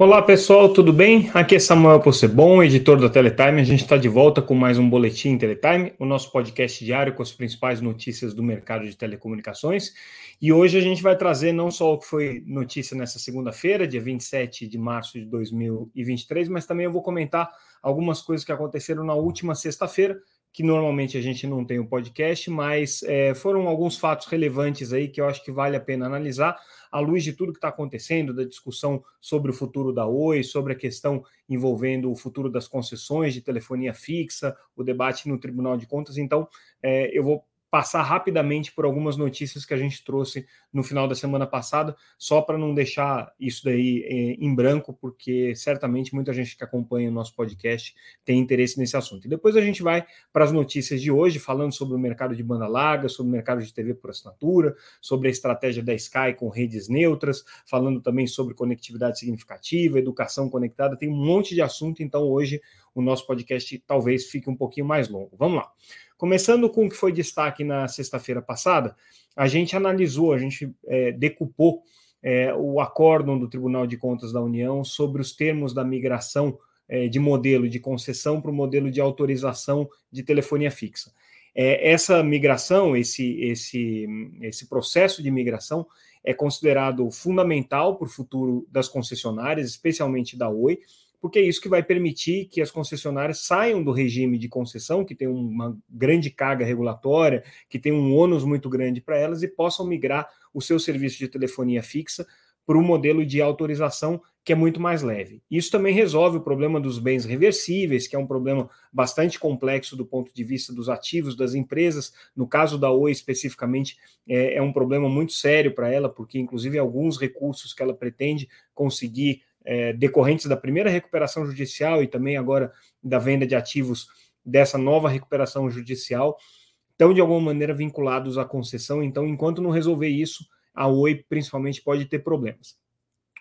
Olá pessoal, tudo bem? Aqui é Samuel Possebon, editor da Teletime. A gente está de volta com mais um Boletim Teletime, o nosso podcast diário com as principais notícias do mercado de telecomunicações. E hoje a gente vai trazer não só o que foi notícia nessa segunda-feira, dia 27 de março de 2023, mas também eu vou comentar algumas coisas que aconteceram na última sexta-feira, que normalmente a gente não tem o um podcast, mas é, foram alguns fatos relevantes aí que eu acho que vale a pena analisar à luz de tudo que está acontecendo, da discussão sobre o futuro da Oi, sobre a questão envolvendo o futuro das concessões de telefonia fixa, o debate no Tribunal de Contas. Então, é, eu vou passar rapidamente por algumas notícias que a gente trouxe no final da semana passada, só para não deixar isso daí eh, em branco, porque certamente muita gente que acompanha o nosso podcast tem interesse nesse assunto. E depois a gente vai para as notícias de hoje, falando sobre o mercado de banda larga, sobre o mercado de TV por assinatura, sobre a estratégia da Sky com redes neutras, falando também sobre conectividade significativa, educação conectada, tem um monte de assunto, então hoje o nosso podcast talvez fique um pouquinho mais longo. Vamos lá. Começando com o que foi destaque na sexta-feira passada, a gente analisou, a gente é, decupou é, o acórdão do Tribunal de Contas da União sobre os termos da migração é, de modelo de concessão para o modelo de autorização de telefonia fixa. É, essa migração, esse, esse, esse processo de migração, é considerado fundamental para o futuro das concessionárias, especialmente da Oi, porque é isso que vai permitir que as concessionárias saiam do regime de concessão, que tem uma grande carga regulatória, que tem um ônus muito grande para elas, e possam migrar o seu serviço de telefonia fixa para um modelo de autorização que é muito mais leve. Isso também resolve o problema dos bens reversíveis, que é um problema bastante complexo do ponto de vista dos ativos das empresas. No caso da Oi, especificamente, é, é um problema muito sério para ela, porque, inclusive, alguns recursos que ela pretende conseguir é, decorrentes da primeira recuperação judicial e também agora da venda de ativos dessa nova recuperação judicial, estão de alguma maneira vinculados à concessão. Então, enquanto não resolver isso, a Oi principalmente pode ter problemas.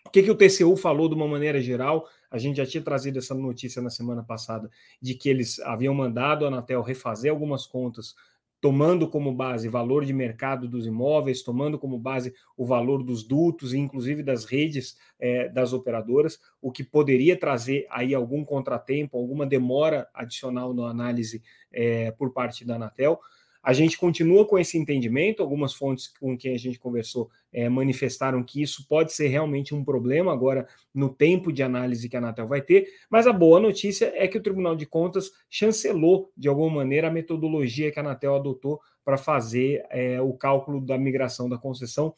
O que, que o TCU falou de uma maneira geral? A gente já tinha trazido essa notícia na semana passada de que eles haviam mandado a Anatel refazer algumas contas tomando como base valor de mercado dos imóveis, tomando como base o valor dos dutos inclusive das redes é, das operadoras, o que poderia trazer aí algum contratempo, alguma demora adicional na análise é, por parte da Anatel. A gente continua com esse entendimento, algumas fontes com quem a gente conversou é, manifestaram que isso pode ser realmente um problema agora no tempo de análise que a Anatel vai ter, mas a boa notícia é que o Tribunal de Contas chancelou, de alguma maneira, a metodologia que a Anatel adotou para fazer é, o cálculo da migração da concessão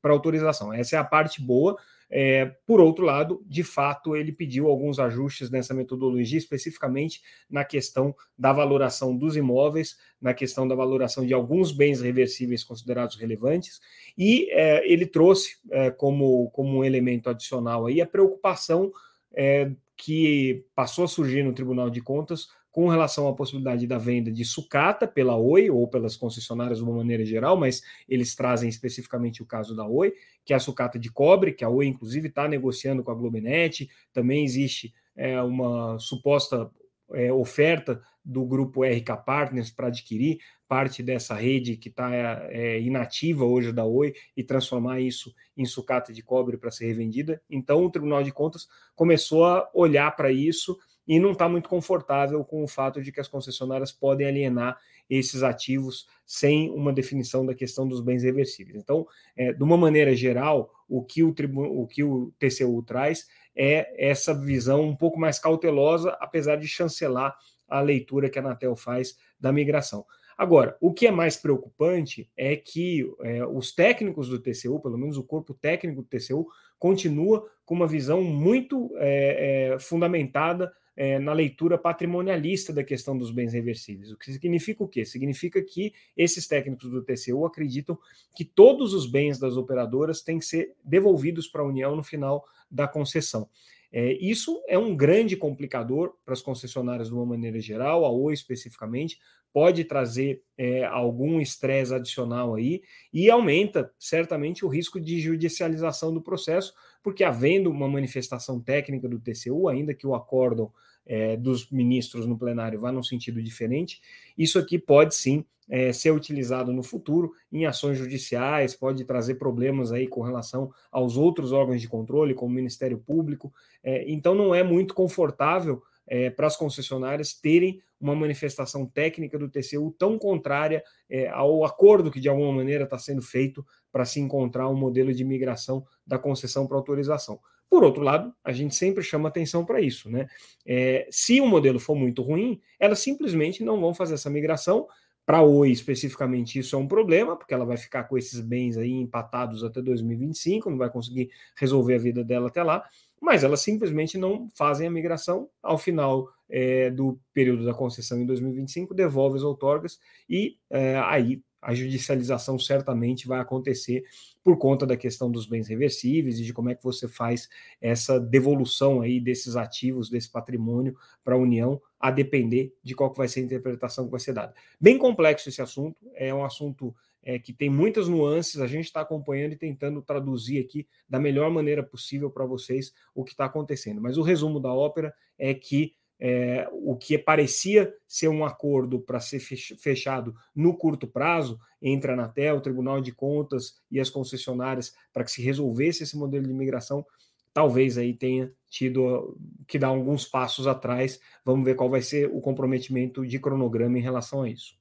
para autorização. Essa é a parte boa. É, por outro lado, de fato, ele pediu alguns ajustes nessa metodologia, especificamente na questão da valoração dos imóveis, na questão da valoração de alguns bens reversíveis considerados relevantes, e é, ele trouxe é, como, como um elemento adicional aí a preocupação é, que passou a surgir no Tribunal de Contas com relação à possibilidade da venda de sucata pela Oi ou pelas concessionárias de uma maneira geral, mas eles trazem especificamente o caso da Oi, que é a sucata de cobre, que a Oi inclusive está negociando com a Globenet, também existe é, uma suposta é, oferta do grupo RK Partners para adquirir parte dessa rede que está é, inativa hoje da Oi e transformar isso em sucata de cobre para ser revendida. Então o Tribunal de Contas começou a olhar para isso e não está muito confortável com o fato de que as concessionárias podem alienar esses ativos sem uma definição da questão dos bens reversíveis. Então, é, de uma maneira geral, o que o, o que o TCU traz é essa visão um pouco mais cautelosa, apesar de chancelar a leitura que a Anatel faz da migração. Agora, o que é mais preocupante é que é, os técnicos do TCU, pelo menos o corpo técnico do TCU, continua com uma visão muito é, é, fundamentada é, na leitura patrimonialista da questão dos bens reversíveis. O que significa o quê? Significa que esses técnicos do TCU acreditam que todos os bens das operadoras têm que ser devolvidos para a União no final da concessão. É, isso é um grande complicador para as concessionárias de uma maneira geral, a Oi especificamente, pode trazer é, algum estresse adicional aí e aumenta certamente o risco de judicialização do processo, porque havendo uma manifestação técnica do TCU, ainda que o acórdão é, dos ministros no plenário vá num sentido diferente, isso aqui pode sim é, ser utilizado no futuro em ações judiciais, pode trazer problemas aí com relação aos outros órgãos de controle, como o Ministério Público. É, então, não é muito confortável é, para as concessionárias terem uma manifestação técnica do TCU tão contrária é, ao acordo que de alguma maneira está sendo feito para se encontrar um modelo de migração da concessão para autorização. Por outro lado, a gente sempre chama atenção para isso, né? É, se o modelo for muito ruim, elas simplesmente não vão fazer essa migração. Para a Oi, especificamente, isso é um problema, porque ela vai ficar com esses bens aí empatados até 2025, não vai conseguir resolver a vida dela até lá mas elas simplesmente não fazem a migração. Ao final é, do período da concessão em 2025, devolve as outorgas e é, aí a judicialização certamente vai acontecer por conta da questão dos bens reversíveis e de como é que você faz essa devolução aí desses ativos, desse patrimônio para a União, a depender de qual que vai ser a interpretação que vai ser dada. Bem complexo esse assunto, é um assunto é, que tem muitas nuances, a gente está acompanhando e tentando traduzir aqui da melhor maneira possível para vocês o que está acontecendo. Mas o resumo da ópera é que é, o que parecia ser um acordo para ser fechado no curto prazo entre a Anatel, o Tribunal de Contas e as concessionárias para que se resolvesse esse modelo de imigração, talvez aí tenha tido que dar alguns passos atrás. Vamos ver qual vai ser o comprometimento de cronograma em relação a isso.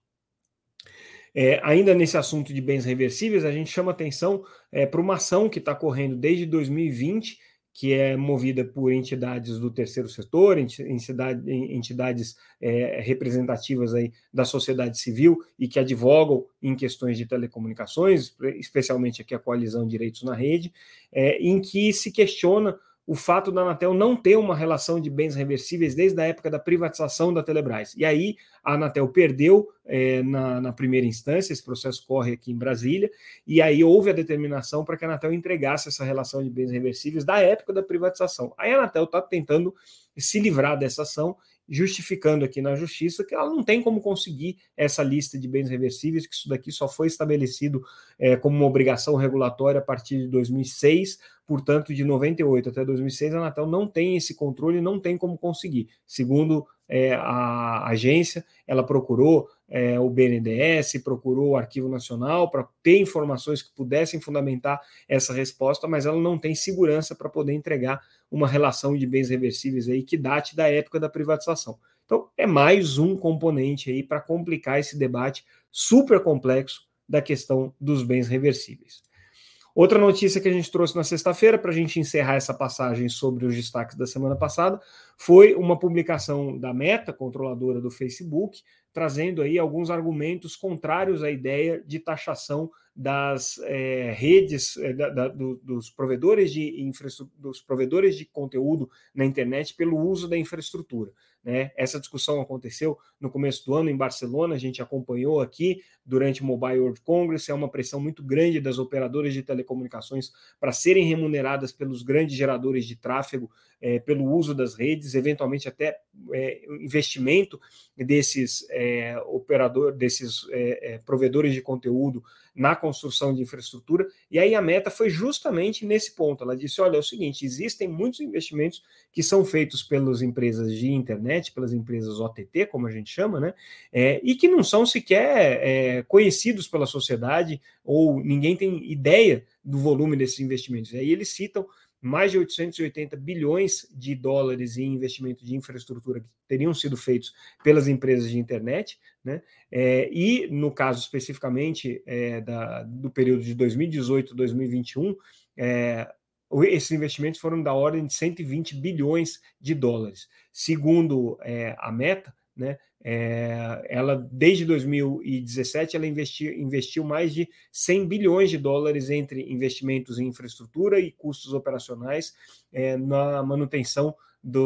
É, ainda nesse assunto de bens reversíveis, a gente chama atenção é, para uma ação que está correndo desde 2020, que é movida por entidades do terceiro setor, entidade, entidades é, representativas aí da sociedade civil e que advogam em questões de telecomunicações, especialmente aqui a coalizão Direitos na Rede, é, em que se questiona o fato da Anatel não ter uma relação de bens reversíveis desde a época da privatização da Telebrás. E aí a Anatel perdeu é, na, na, primeira instância, esse processo corre aqui em Brasília, e aí houve a determinação para que a Anatel entregasse essa relação de bens reversíveis da época da privatização. Aí a Anatel está tentando se livrar dessa ação justificando aqui na justiça que ela não tem como conseguir essa lista de bens reversíveis, que isso daqui só foi estabelecido é, como uma obrigação regulatória a partir de 2006, portanto, de 98 até 2006, a Anatel não tem esse controle, não tem como conseguir. Segundo é, a agência, ela procurou é, o BNDES, procurou o Arquivo Nacional para ter informações que pudessem fundamentar essa resposta, mas ela não tem segurança para poder entregar uma relação de bens reversíveis aí que date da época da privatização. Então, é mais um componente aí para complicar esse debate super complexo da questão dos bens reversíveis. Outra notícia que a gente trouxe na sexta-feira, para a gente encerrar essa passagem sobre os destaques da semana passada, foi uma publicação da Meta, controladora do Facebook, trazendo aí alguns argumentos contrários à ideia de taxação das é, redes, é, da, da, do, dos provedores de dos provedores de conteúdo na internet pelo uso da infraestrutura. Né? Essa discussão aconteceu no começo do ano em Barcelona, a gente acompanhou aqui durante o Mobile World Congress. É uma pressão muito grande das operadoras de telecomunicações para serem remuneradas pelos grandes geradores de tráfego é, pelo uso das redes, eventualmente até é, investimento desses é, operadores, desses é, é, provedores de conteúdo na construção de infraestrutura. E aí a meta foi justamente nesse ponto. Ela disse: olha, é o seguinte, existem muitos investimentos que são feitos pelas empresas de internet, pelas empresas OTT, como a gente chama, né? É, e que não são sequer conhecidos pela sociedade ou ninguém tem ideia do volume desses investimentos. Aí eles citam mais de 880 bilhões de dólares em investimento de infraestrutura que teriam sido feitos pelas empresas de internet, né? É, e no caso especificamente é, da, do período de 2018 2021, é, esses investimentos foram da ordem de 120 bilhões de dólares. Segundo é, a Meta, né, é, ela desde 2017 ela investiu, investiu mais de 100 bilhões de dólares entre investimentos em infraestrutura e custos operacionais é, na manutenção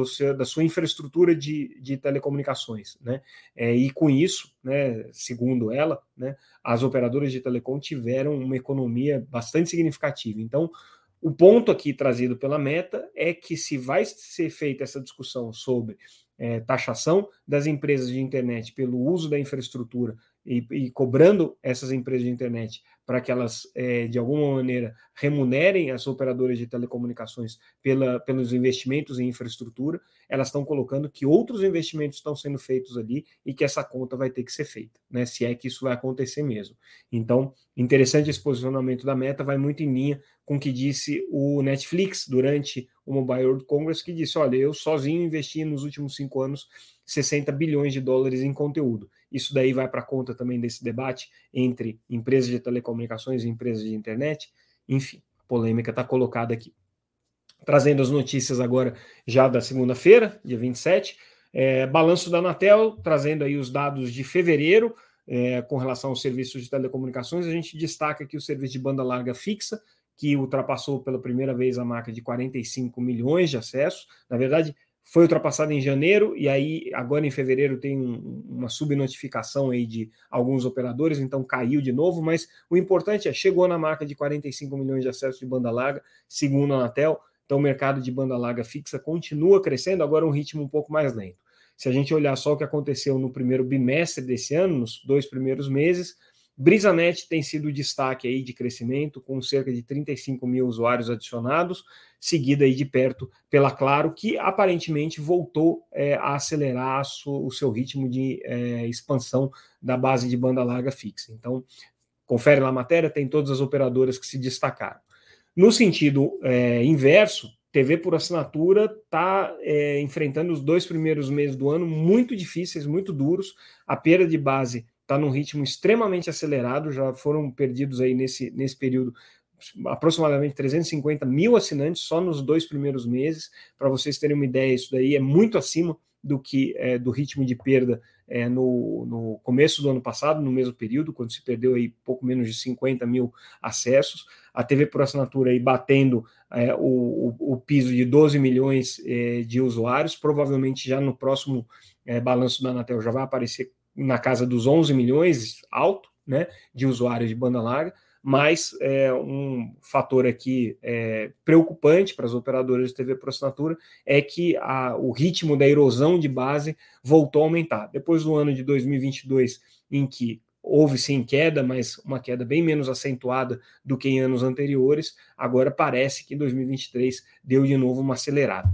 seu, da sua infraestrutura de, de telecomunicações, né? É, e com isso, né, segundo ela, né, as operadoras de telecom tiveram uma economia bastante significativa. Então, o ponto aqui trazido pela Meta é que se vai ser feita essa discussão sobre é, taxação das empresas de internet pelo uso da infraestrutura e, e cobrando essas empresas de internet para que elas, é, de alguma maneira, remunerem as operadoras de telecomunicações pela, pelos investimentos em infraestrutura, elas estão colocando que outros investimentos estão sendo feitos ali e que essa conta vai ter que ser feita, né? Se é que isso vai acontecer mesmo. Então, interessante esse posicionamento da meta, vai muito em linha com o que disse o Netflix durante o Mobile World Congress, que disse: olha, eu sozinho investi nos últimos cinco anos 60 bilhões de dólares em conteúdo. Isso daí vai para conta também desse debate entre empresas de telecomunicações e empresas de internet. Enfim, a polêmica está colocada aqui. Trazendo as notícias agora já da segunda-feira, dia 27, é, balanço da Anatel, trazendo aí os dados de fevereiro é, com relação aos serviços de telecomunicações. A gente destaca aqui o serviço de banda larga fixa, que ultrapassou pela primeira vez a marca de 45 milhões de acessos. Na verdade, foi ultrapassado em janeiro e aí agora em fevereiro tem um, uma subnotificação aí de alguns operadores, então caiu de novo, mas o importante é chegou na marca de 45 milhões de acessos de banda larga, segundo a Anatel, então o mercado de banda larga fixa continua crescendo, agora um ritmo um pouco mais lento. Se a gente olhar só o que aconteceu no primeiro bimestre desse ano, nos dois primeiros meses, BrisaNet tem sido destaque aí de crescimento, com cerca de 35 mil usuários adicionados, seguida aí de perto pela Claro, que aparentemente voltou é, a acelerar o seu ritmo de é, expansão da base de banda larga fixa. Então, confere lá a matéria, tem todas as operadoras que se destacaram. No sentido é, inverso, TV por assinatura está é, enfrentando os dois primeiros meses do ano muito difíceis, muito duros. A perda de base está num ritmo extremamente acelerado, já foram perdidos aí nesse, nesse período aproximadamente 350 mil assinantes só nos dois primeiros meses. Para vocês terem uma ideia, isso daí é muito acima do que é, do ritmo de perda é, no, no, começo do ano passado, no mesmo período, quando se perdeu aí pouco menos de 50 mil acessos. A TV por assinatura aí batendo é, o, o, o, piso de 12 milhões é, de usuários, provavelmente já no próximo é, balanço da Anatel já vai aparecer na casa dos 11 milhões, alto, né, de usuários de banda larga, mas é, um fator aqui é, preocupante para as operadoras de TV por assinatura é que a, o ritmo da erosão de base voltou a aumentar. Depois do ano de 2022, em que houve sim queda, mas uma queda bem menos acentuada do que em anos anteriores, agora parece que 2023 deu de novo uma acelerada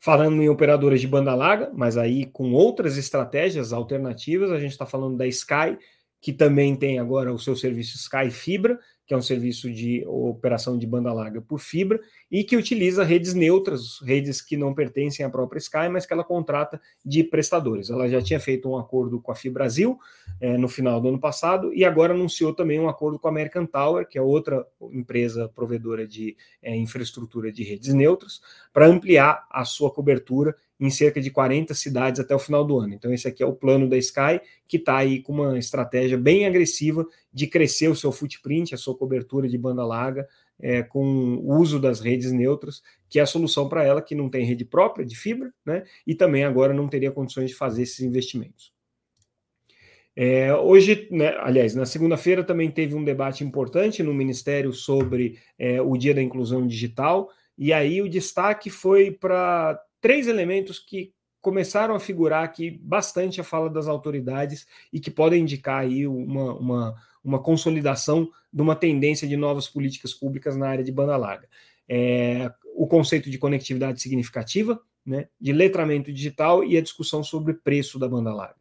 falando em operadoras de banda larga, mas aí com outras estratégias alternativas, a gente está falando da Sky, que também tem agora o seu serviço Sky Fibra, que é um serviço de operação de banda larga por fibra, e que utiliza redes neutras, redes que não pertencem à própria Sky, mas que ela contrata de prestadores. Ela já tinha feito um acordo com a Fibrasil é, no final do ano passado, e agora anunciou também um acordo com a American Tower, que é outra empresa provedora de é, infraestrutura de redes neutras, para ampliar a sua cobertura em cerca de 40 cidades até o final do ano. Então, esse aqui é o plano da Sky, que está aí com uma estratégia bem agressiva de crescer o seu footprint, a sua cobertura de banda larga, é, com o uso das redes neutras, que é a solução para ela, que não tem rede própria de fibra, né? E também agora não teria condições de fazer esses investimentos. É, hoje, né, aliás, na segunda-feira também teve um debate importante no Ministério sobre é, o Dia da Inclusão Digital, e aí o destaque foi para três elementos que começaram a figurar aqui bastante a fala das autoridades e que podem indicar aí uma, uma, uma consolidação de uma tendência de novas políticas públicas na área de banda larga. É, o conceito de conectividade significativa, né, de letramento digital e a discussão sobre preço da banda larga.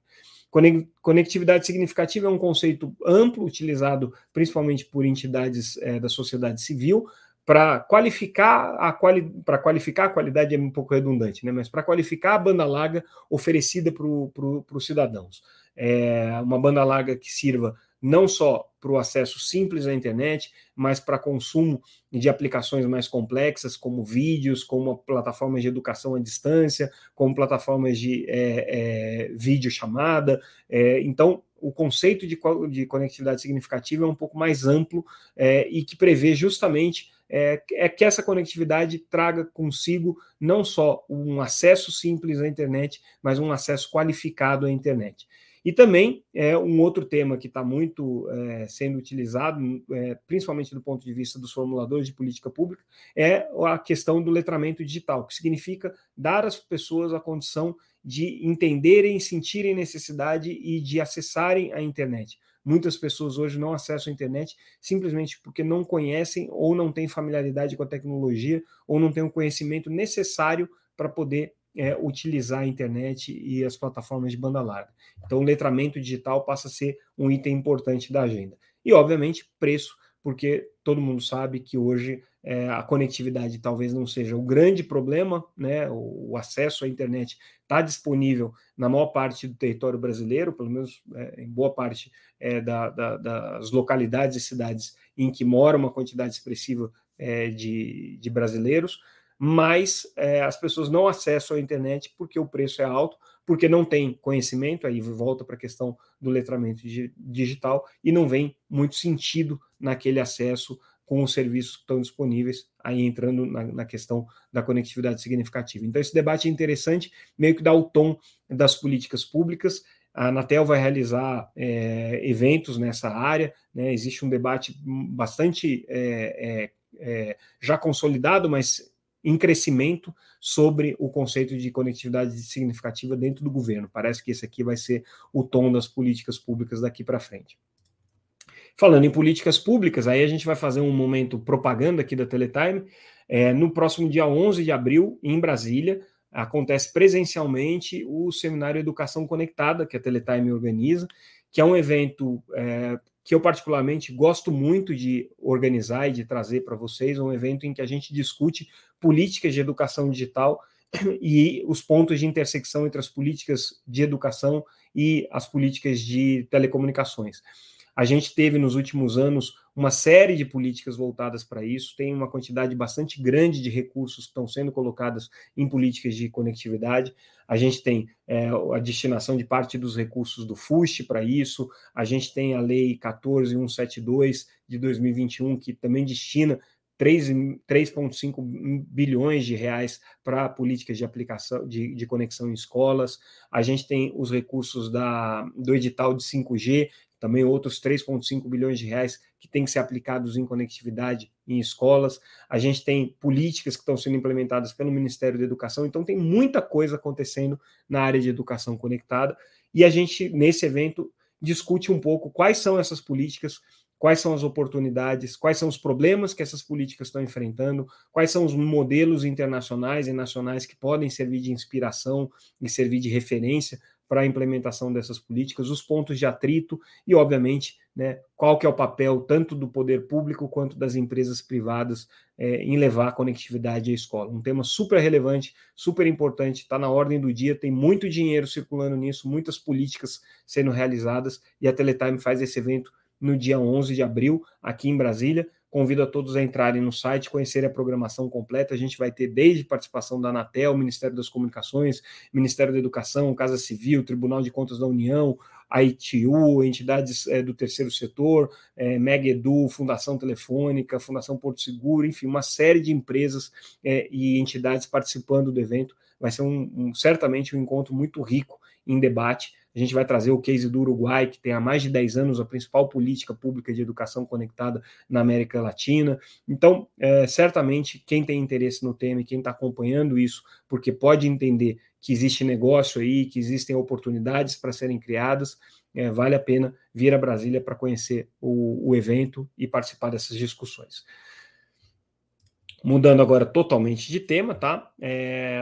Conectividade significativa é um conceito amplo, utilizado principalmente por entidades é, da sociedade civil, para qualificar a quali para qualificar a qualidade é um pouco redundante, né? Mas para qualificar a banda larga oferecida para os cidadãos, é uma banda larga que sirva não só para o acesso simples à internet, mas para consumo de aplicações mais complexas, como vídeos, como plataformas de educação à distância, como plataformas de é, é, vídeo chamada. É, então, o conceito de, de, conectividade significativa é um pouco mais amplo é, e que prevê justamente é, é que essa conectividade traga consigo não só um acesso simples à internet, mas um acesso qualificado à internet. E também é um outro tema que está muito é, sendo utilizado, é, principalmente do ponto de vista dos formuladores de política pública, é a questão do letramento digital, que significa dar às pessoas a condição de entenderem, sentirem necessidade e de acessarem a internet. Muitas pessoas hoje não acessam a internet simplesmente porque não conhecem ou não têm familiaridade com a tecnologia ou não têm o conhecimento necessário para poder é, utilizar a internet e as plataformas de banda larga. Então, o letramento digital passa a ser um item importante da agenda. E, obviamente, preço, porque todo mundo sabe que hoje é, a conectividade talvez não seja o grande problema, né? O, o acesso à internet está disponível na maior parte do território brasileiro, pelo menos é, em boa parte é, da, da, das localidades e cidades em que mora uma quantidade expressiva é, de, de brasileiros mas é, as pessoas não acessam a internet porque o preço é alto, porque não tem conhecimento, aí volta para a questão do letramento digital, e não vem muito sentido naquele acesso com os serviços que estão disponíveis, aí entrando na, na, questão da conectividade significativa. Então, esse debate é interessante, meio que dá o tom das políticas públicas. A Anatel vai realizar é, eventos nessa área, né? existe um debate bastante é, é, já consolidado, mas em crescimento sobre o conceito de conectividade significativa dentro do governo. Parece que esse aqui vai ser o tom das políticas públicas daqui para frente. Falando em políticas públicas, aí a gente vai fazer um momento propaganda aqui da Teletime. É, no próximo dia 11 de abril, em Brasília, acontece presencialmente o Seminário Educação Conectada, que a Teletime organiza, que é um evento é, que eu particularmente gosto muito de organizar e de trazer para vocês, um evento em que a gente discute políticas de educação digital e os pontos de intersecção entre as políticas de educação e as políticas de telecomunicações. A gente teve nos últimos anos uma série de políticas voltadas para isso, tem uma quantidade bastante grande de recursos que estão sendo colocados em políticas de conectividade. A gente tem é, a destinação de parte dos recursos do FUST para isso, a gente tem a Lei 14172 de 2021, que também destina 3,5 bilhões de reais para políticas de aplicação de, de, conexão em escolas. A gente tem os recursos da, do edital de 5G, também outros 3,5 bilhões de reais que têm que ser aplicados em conectividade em escolas. A gente tem políticas que estão sendo implementadas pelo Ministério da Educação, então tem muita coisa acontecendo na área de educação conectada. E a gente, nesse evento, discute um pouco quais são essas políticas, quais são as oportunidades, quais são os problemas que essas políticas estão enfrentando, quais são os modelos internacionais e nacionais que podem servir de inspiração e servir de referência para a implementação dessas políticas, os pontos de atrito e, obviamente, né, qual que é o papel tanto do poder público quanto das empresas privadas é, em levar a conectividade à escola. Um tema super relevante, super importante, está na ordem do dia, tem muito dinheiro circulando nisso, muitas políticas sendo realizadas, e a Teletime faz esse evento no dia 11 de abril, aqui em Brasília. Convido a todos a entrarem no site, conhecerem a programação completa. A gente vai ter desde participação da Anatel, Ministério das Comunicações, Ministério da Educação, Casa Civil, Tribunal de Contas da União, a ITU, entidades é, do terceiro setor, é, Mega Edu, Fundação Telefônica, Fundação Porto Seguro, enfim, uma série de empresas é, e entidades participando do evento. Vai ser um, um, certamente um encontro muito rico em debate a gente vai trazer o case do Uruguai, que tem há mais de 10 anos a principal política pública de educação conectada na América Latina. Então, é, certamente, quem tem interesse no tema e quem está acompanhando isso, porque pode entender que existe negócio aí, que existem oportunidades para serem criadas, é, vale a pena vir a Brasília para conhecer o, o evento e participar dessas discussões. Mudando agora totalmente de tema, tá? É,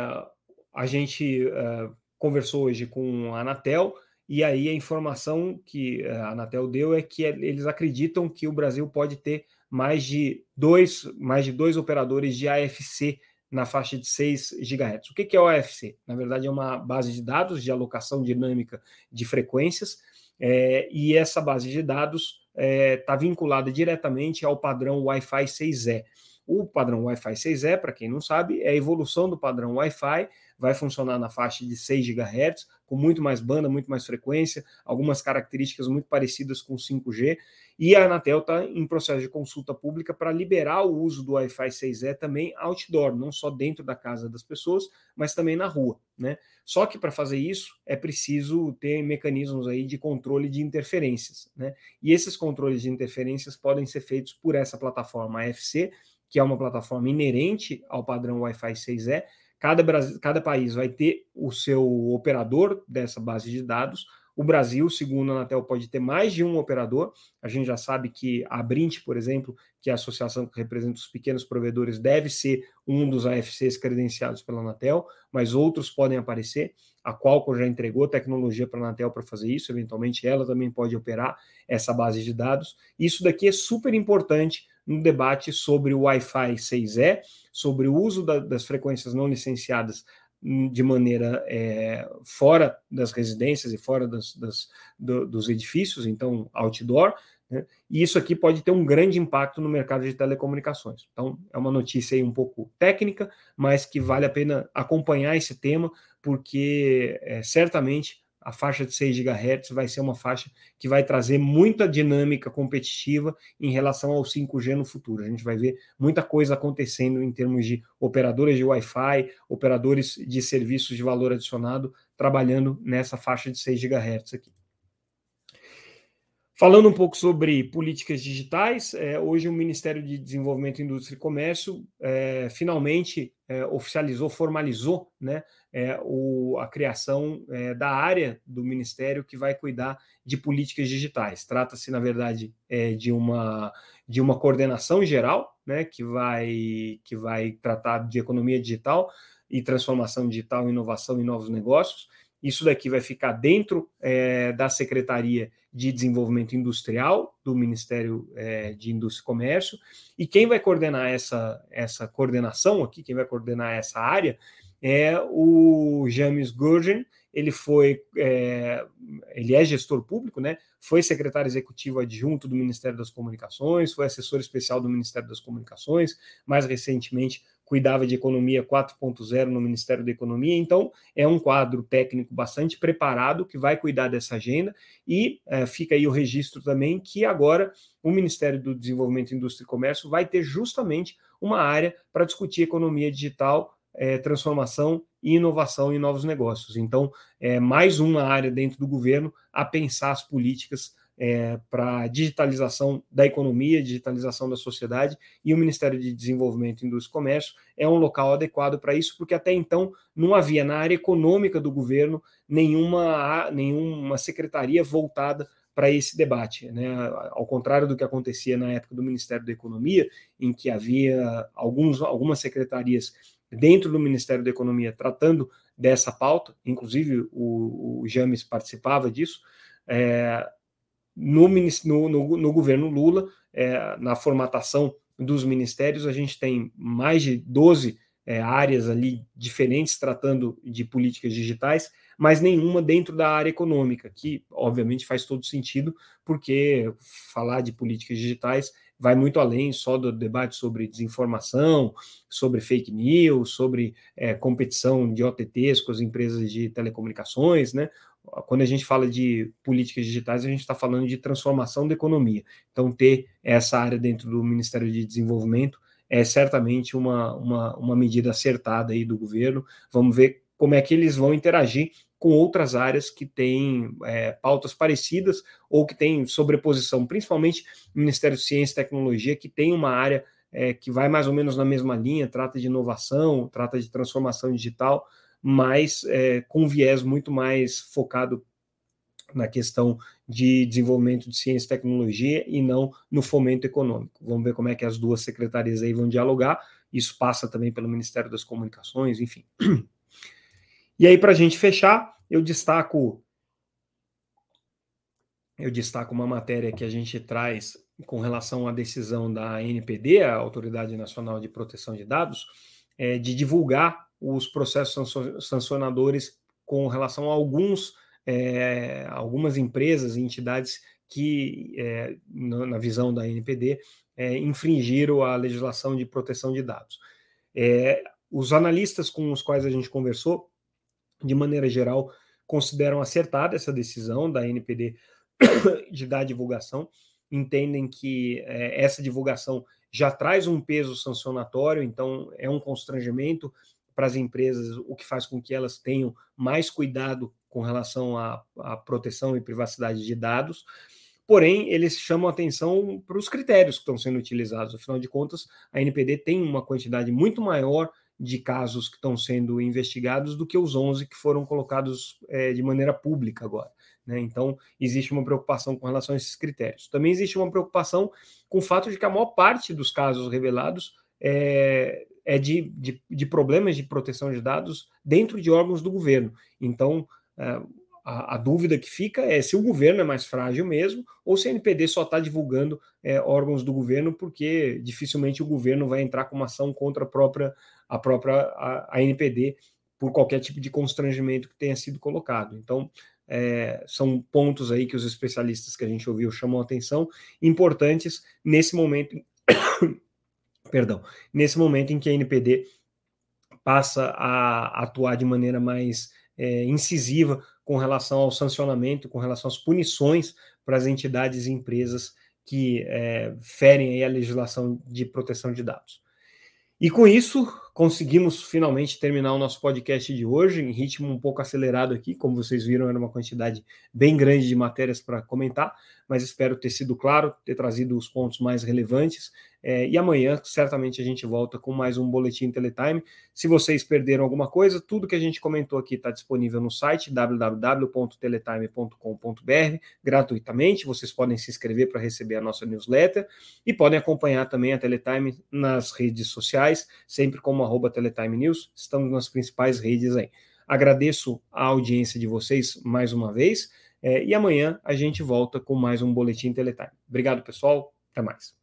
a gente é, conversou hoje com a Anatel, e aí a informação que a Anatel deu é que eles acreditam que o Brasil pode ter mais de dois, mais de dois operadores de AFC na faixa de 6 GHz. O que é o AFC? Na verdade, é uma base de dados de alocação dinâmica de frequências, é, e essa base de dados está é, tá vinculada diretamente ao padrão Wi-Fi 6E. O padrão Wi-Fi 6E, para quem não sabe, é a evolução do padrão Wi-Fi vai funcionar na faixa de 6 GHz, com muito mais banda, muito mais frequência, algumas características muito parecidas com 5G, e a Anatel está em processo de consulta pública para liberar o uso do Wi-Fi 6E também outdoor, não só dentro da casa das pessoas, mas também na rua. Né? Só que para fazer isso é preciso ter mecanismos aí de controle de interferências. Né? E esses controles de interferências podem ser feitos por essa plataforma AFC, que é uma plataforma inerente ao padrão Wi-Fi 6E. Cada, cada país vai ter o seu operador dessa base de dados, o Brasil, segundo a Anatel, pode ter mais de um operador. A gente já sabe que a Brint, por exemplo, que é a associação que representa os pequenos provedores, deve ser um dos AFCs credenciados pela Anatel, mas outros podem aparecer. A Qualcomm já entregou tecnologia para a Anatel para fazer isso, eventualmente ela também pode operar essa base de dados. Isso daqui é super importante no debate sobre o Wi-Fi 6E, sobre o uso da, das frequências não licenciadas de maneira é, fora das residências e fora das, das, do, dos edifícios, então outdoor, né? e isso aqui pode ter um grande impacto no mercado de telecomunicações. Então, é uma notícia aí um pouco técnica, mas que vale a pena acompanhar esse tema, porque é, certamente a faixa de 6 GHz vai ser uma faixa que vai trazer muita dinâmica competitiva em relação ao 5G no futuro. A gente vai ver muita coisa acontecendo em termos de operadores de Wi-Fi, operadores de serviços de valor adicionado trabalhando nessa faixa de 6 GHz aqui. Falando um pouco sobre políticas digitais, é, hoje o Ministério de Desenvolvimento, Indústria e Comércio é, finalmente é, oficializou, formalizou né, é, o, a criação é, da área do Ministério que vai cuidar de políticas digitais. Trata-se, na verdade, é, de, uma, de uma coordenação geral né, que, vai, que vai tratar de economia digital e transformação digital, inovação e novos negócios isso daqui vai ficar dentro é, da Secretaria de Desenvolvimento Industrial do Ministério é, de Indústria e Comércio. E quem vai coordenar essa, essa coordenação aqui, quem vai coordenar essa área, é o James Gurgen. Ele foi, é, ele é gestor público, né? Foi secretário executivo adjunto do Ministério das Comunicações, foi assessor especial do Ministério das Comunicações, mais recentemente cuidava de economia 4.0 no Ministério da Economia, então é um quadro técnico bastante preparado que vai cuidar dessa agenda e é, fica aí o registro também que agora o Ministério do Desenvolvimento, Indústria e Comércio vai ter justamente uma área para discutir economia digital, é, transformação e inovação em novos negócios. Então, é mais uma área dentro do governo a pensar as políticas é, para digitalização da economia, digitalização da sociedade, e o Ministério de Desenvolvimento, Indústria e Comércio é um local adequado para isso, porque até então não havia na área econômica do governo nenhuma, nenhuma secretaria voltada para esse debate. Né? Ao contrário do que acontecia na época do Ministério da Economia, em que havia alguns, algumas secretarias dentro do Ministério da Economia tratando dessa pauta, inclusive o, o James participava disso, é, no, no, no, no governo Lula, é, na formatação dos ministérios, a gente tem mais de 12 é, áreas ali diferentes tratando de políticas digitais, mas nenhuma dentro da área econômica, que obviamente faz todo sentido, porque falar de políticas digitais vai muito além só do debate sobre desinformação, sobre fake news, sobre é, competição de OTTs com as empresas de telecomunicações, né? quando a gente fala de políticas digitais, a gente está falando de transformação da economia. Então, ter essa área dentro do Ministério de Desenvolvimento é certamente uma, uma, uma medida acertada aí do governo. Vamos ver como é que eles vão interagir com outras áreas que têm é, pautas parecidas ou que têm sobreposição, principalmente o Ministério de Ciência e Tecnologia, que tem uma área é, que vai mais ou menos na mesma linha, trata de inovação, trata de transformação digital, mas é, com viés muito mais focado na questão de desenvolvimento de ciência e tecnologia e não no fomento econômico. Vamos ver como é que as duas secretarias aí vão dialogar. Isso passa também pelo Ministério das Comunicações, enfim. E aí, para a gente fechar, eu destaco eu destaco uma matéria que a gente traz com relação à decisão da NPD, a Autoridade Nacional de Proteção de Dados, é, de divulgar os processos sancionadores com relação a alguns, é, algumas empresas e entidades que, é, na visão da NPD, é, infringiram a legislação de proteção de dados. É, os analistas com os quais a gente conversou, de maneira geral, consideram acertada essa decisão da NPD de dar divulgação, entendem que é, essa divulgação já traz um peso sancionatório, então é um constrangimento para as empresas, o que faz com que elas tenham mais cuidado com relação à, à proteção e privacidade de dados. Porém, eles chamam atenção para os critérios que estão sendo utilizados. Afinal de contas, a NPD tem uma quantidade muito maior de casos que estão sendo investigados do que os 11 que foram colocados é, de maneira pública agora. Né? Então, existe uma preocupação com relação a esses critérios. Também existe uma preocupação com o fato de que a maior parte dos casos revelados é, é de, de, de problemas de proteção de dados dentro de órgãos do governo. Então, é, a, a, dúvida que fica é se o governo é mais frágil mesmo ou se a NPD só está divulgando é, órgãos do governo porque dificilmente o governo vai entrar com uma ação contra a própria, a própria a, a NPD por qualquer tipo de constrangimento que tenha sido colocado. Então, é, são pontos aí que os especialistas que a gente ouviu chamam atenção, importantes nesse momento, perdão, nesse momento em que a NPD passa a atuar de maneira mais é, incisiva com relação ao sancionamento, com relação às punições para as entidades e empresas que é, ferem a legislação de proteção de dados. E com isso, conseguimos finalmente terminar o nosso podcast de hoje, em ritmo um pouco acelerado aqui. Como vocês viram, era uma quantidade bem grande de matérias para comentar, mas espero ter sido claro, ter trazido os pontos mais relevantes. É, e amanhã, certamente, a gente volta com mais um Boletim Teletime. Se vocês perderam alguma coisa, tudo que a gente comentou aqui está disponível no site www.teletime.com.br gratuitamente. Vocês podem se inscrever para receber a nossa newsletter e podem acompanhar também a Teletime nas redes sociais, sempre como arroba Teletime News. Estamos nas principais redes aí. Agradeço a audiência de vocês mais uma vez. É, e amanhã a gente volta com mais um Boletim Teletime. Obrigado, pessoal. Até mais.